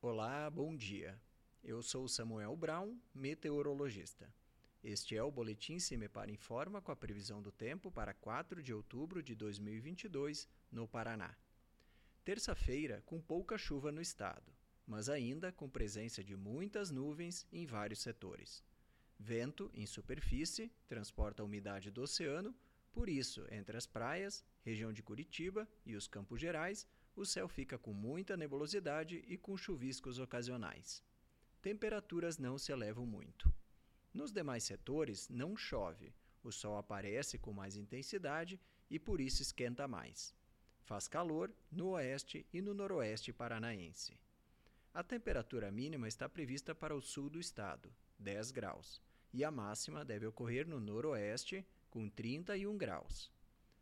Olá, bom dia. Eu sou Samuel Brown, meteorologista. Este é o Boletim Cimepar Informa com a previsão do tempo para 4 de outubro de 2022, no Paraná. Terça-feira, com pouca chuva no estado, mas ainda com presença de muitas nuvens em vários setores. Vento, em superfície, transporta a umidade do oceano, por isso, entre as praias, região de Curitiba e os Campos Gerais, o céu fica com muita nebulosidade e com chuviscos ocasionais. Temperaturas não se elevam muito. Nos demais setores, não chove, o sol aparece com mais intensidade e por isso esquenta mais. Faz calor no oeste e no noroeste paranaense. A temperatura mínima está prevista para o sul do estado, 10 graus, e a máxima deve ocorrer no noroeste, com 31 graus.